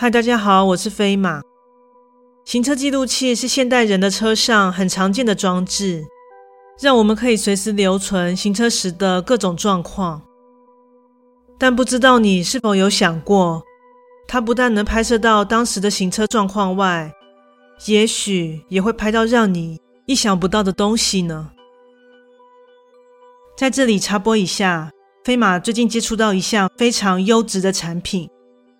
嗨，大家好，我是飞马。行车记录器是现代人的车上很常见的装置，让我们可以随时留存行车时的各种状况。但不知道你是否有想过，它不但能拍摄到当时的行车状况外，也许也会拍到让你意想不到的东西呢？在这里插播一下，飞马最近接触到一项非常优质的产品。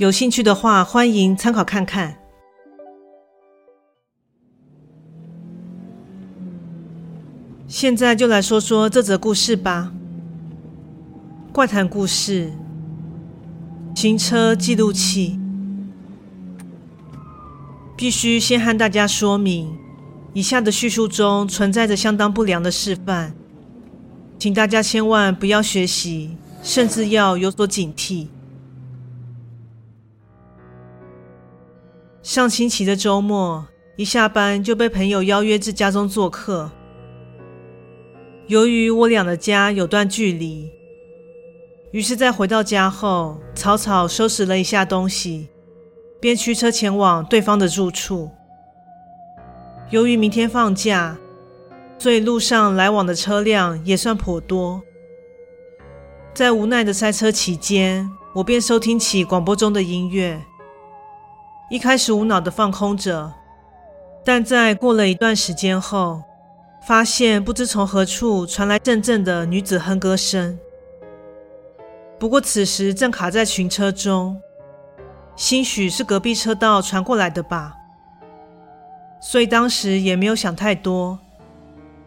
有兴趣的话，欢迎参考看看。现在就来说说这则故事吧。怪谈故事：行车记录器。必须先和大家说明，以下的叙述中存在着相当不良的示范，请大家千万不要学习，甚至要有所警惕。上星期的周末，一下班就被朋友邀约至家中做客。由于我俩的家有段距离，于是，在回到家后，草草收拾了一下东西，便驱车前往对方的住处。由于明天放假，所以路上来往的车辆也算颇多。在无奈的塞车期间，我便收听起广播中的音乐。一开始无脑的放空着，但在过了一段时间后，发现不知从何处传来阵阵的女子哼歌声。不过此时正卡在群车中，兴许是隔壁车道传过来的吧，所以当时也没有想太多，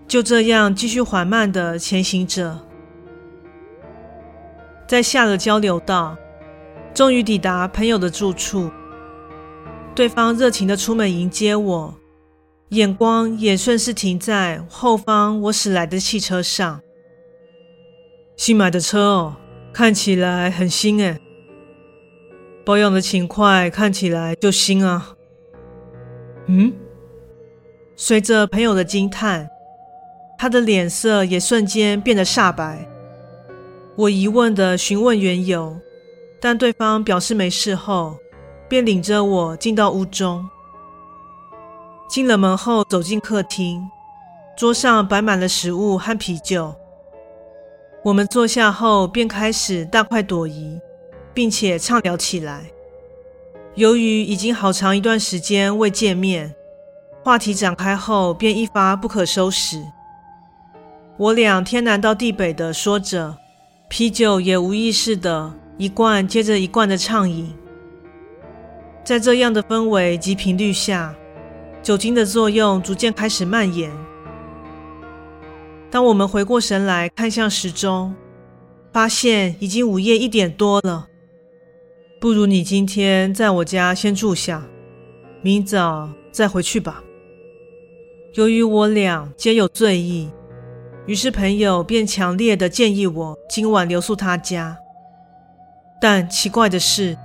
就这样继续缓慢的前行着。在下了交流道，终于抵达朋友的住处。对方热情地出门迎接我，眼光也顺势停在后方我驶来的汽车上。新买的车哦，看起来很新诶。保养的勤快，看起来就新啊。嗯？随着朋友的惊叹，他的脸色也瞬间变得煞白。我疑问地询问缘由，但对方表示没事后。便领着我进到屋中，进了门后走进客厅，桌上摆满了食物和啤酒。我们坐下后便开始大快朵颐，并且畅聊起来。由于已经好长一段时间未见面，话题展开后便一发不可收拾。我俩天南到地北的说着，啤酒也无意识的一罐接着一罐的畅饮。在这样的氛围及频率下，酒精的作用逐渐开始蔓延。当我们回过神来看向时钟，发现已经午夜一点多了。不如你今天在我家先住下，明早再回去吧。由于我俩皆有醉意，于是朋友便强烈的建议我今晚留宿他家。但奇怪的是，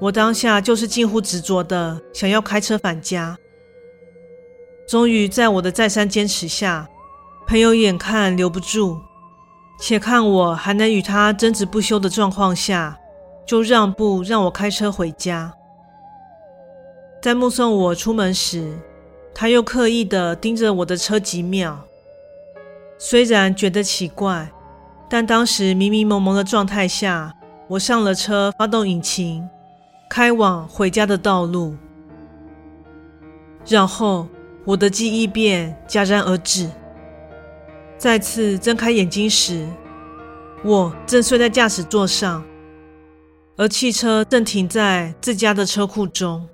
我当下就是近乎执着的想要开车返家。终于在我的再三坚持下，朋友眼看留不住，且看我还能与他争执不休的状况下，就让步让我开车回家。在目送我出门时，他又刻意的盯着我的车几秒。虽然觉得奇怪，但当时迷迷蒙蒙的状态下，我上了车，发动引擎。开往回家的道路，然后我的记忆便戛然而止。再次睁开眼睛时，我正睡在驾驶座上，而汽车正停在自家的车库中。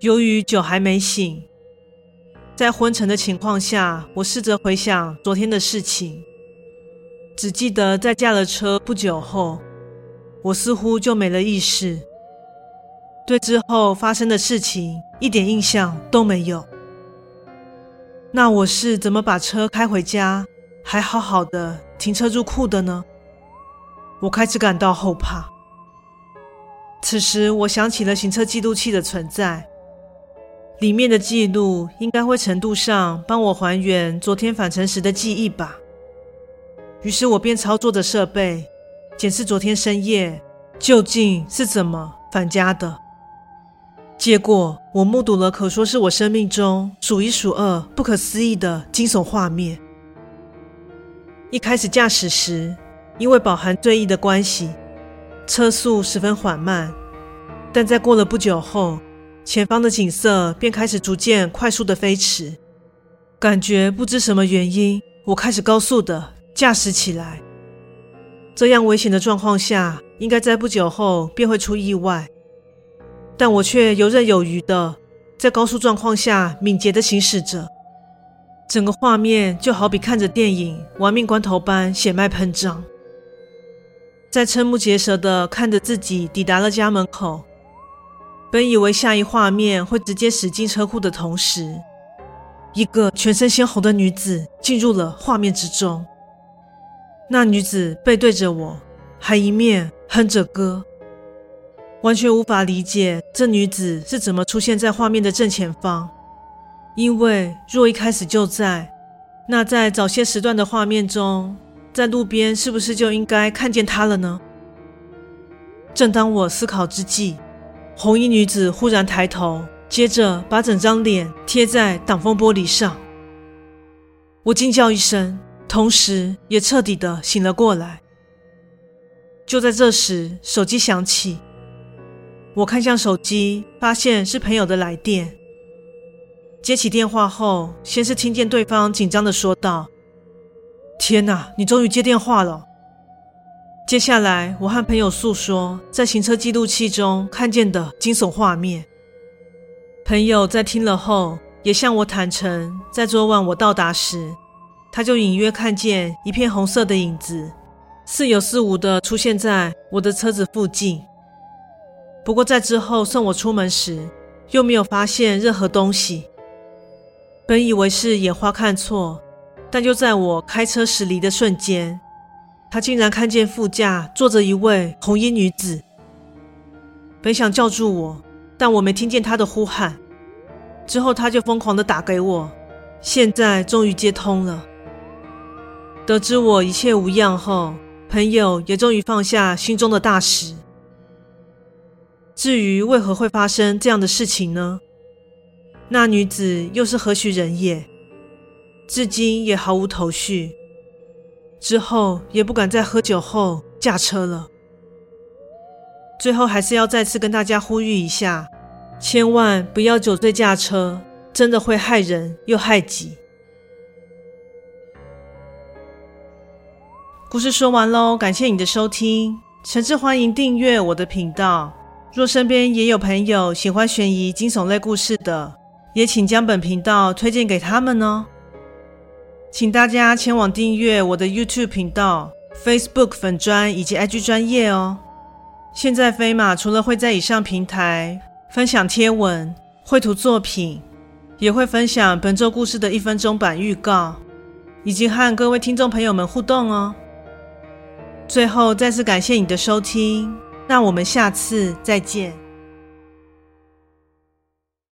由于酒还没醒，在昏沉的情况下，我试着回想昨天的事情，只记得在驾了车不久后。我似乎就没了意识，对之后发生的事情一点印象都没有。那我是怎么把车开回家，还好好的停车入库的呢？我开始感到后怕。此时，我想起了行车记录器的存在，里面的记录应该会程度上帮我还原昨天返程时的记忆吧。于是我便操作着设备，检视昨天深夜究竟是怎么返家的。结果，我目睹了可说是我生命中数一数二不可思议的惊悚画面。一开始驾驶时，因为饱含醉意的关系，车速十分缓慢。但在过了不久后，前方的景色便开始逐渐快速的飞驰，感觉不知什么原因，我开始高速的驾驶起来。这样危险的状况下，应该在不久后便会出意外。但我却游刃有余的在高速状况下敏捷的行驶着，整个画面就好比看着电影《玩命关头》般血脉喷张。在瞠目结舌的看着自己抵达了家门口，本以为下一画面会直接驶进车库的同时，一个全身鲜红的女子进入了画面之中。那女子背对着我，还一面哼着歌。完全无法理解这女子是怎么出现在画面的正前方，因为若一开始就在，那在早些时段的画面中，在路边是不是就应该看见她了呢？正当我思考之际，红衣女子忽然抬头，接着把整张脸贴在挡风玻璃上。我惊叫一声，同时也彻底的醒了过来。就在这时，手机响起。我看向手机，发现是朋友的来电。接起电话后，先是听见对方紧张的说道：“天哪，你终于接电话了。”接下来，我和朋友诉说在行车记录器中看见的惊悚画面。朋友在听了后，也向我坦诚，在昨晚我到达时，他就隐约看见一片红色的影子，似有似无地出现在我的车子附近。不过，在之后送我出门时，又没有发现任何东西。本以为是眼花看错，但就在我开车驶离的瞬间，他竟然看见副驾坐着一位红衣女子。本想叫住我，但我没听见他的呼喊。之后他就疯狂地打给我，现在终于接通了。得知我一切无恙后，朋友也终于放下心中的大石。至于为何会发生这样的事情呢？那女子又是何许人也？至今也毫无头绪。之后也不敢在喝酒后驾车了。最后还是要再次跟大家呼吁一下：千万不要酒醉驾车，真的会害人又害己。故事说完喽，感谢你的收听，诚挚欢迎订阅我的频道。若身边也有朋友喜欢悬疑惊悚类故事的，也请将本频道推荐给他们哦。请大家前往订阅我的 YouTube 频道、Facebook 粉专以及 IG 专业哦。现在飞马除了会在以上平台分享贴文、绘图作品，也会分享本周故事的一分钟版预告，以及和各位听众朋友们互动哦。最后再次感谢你的收听。那我们下次再见。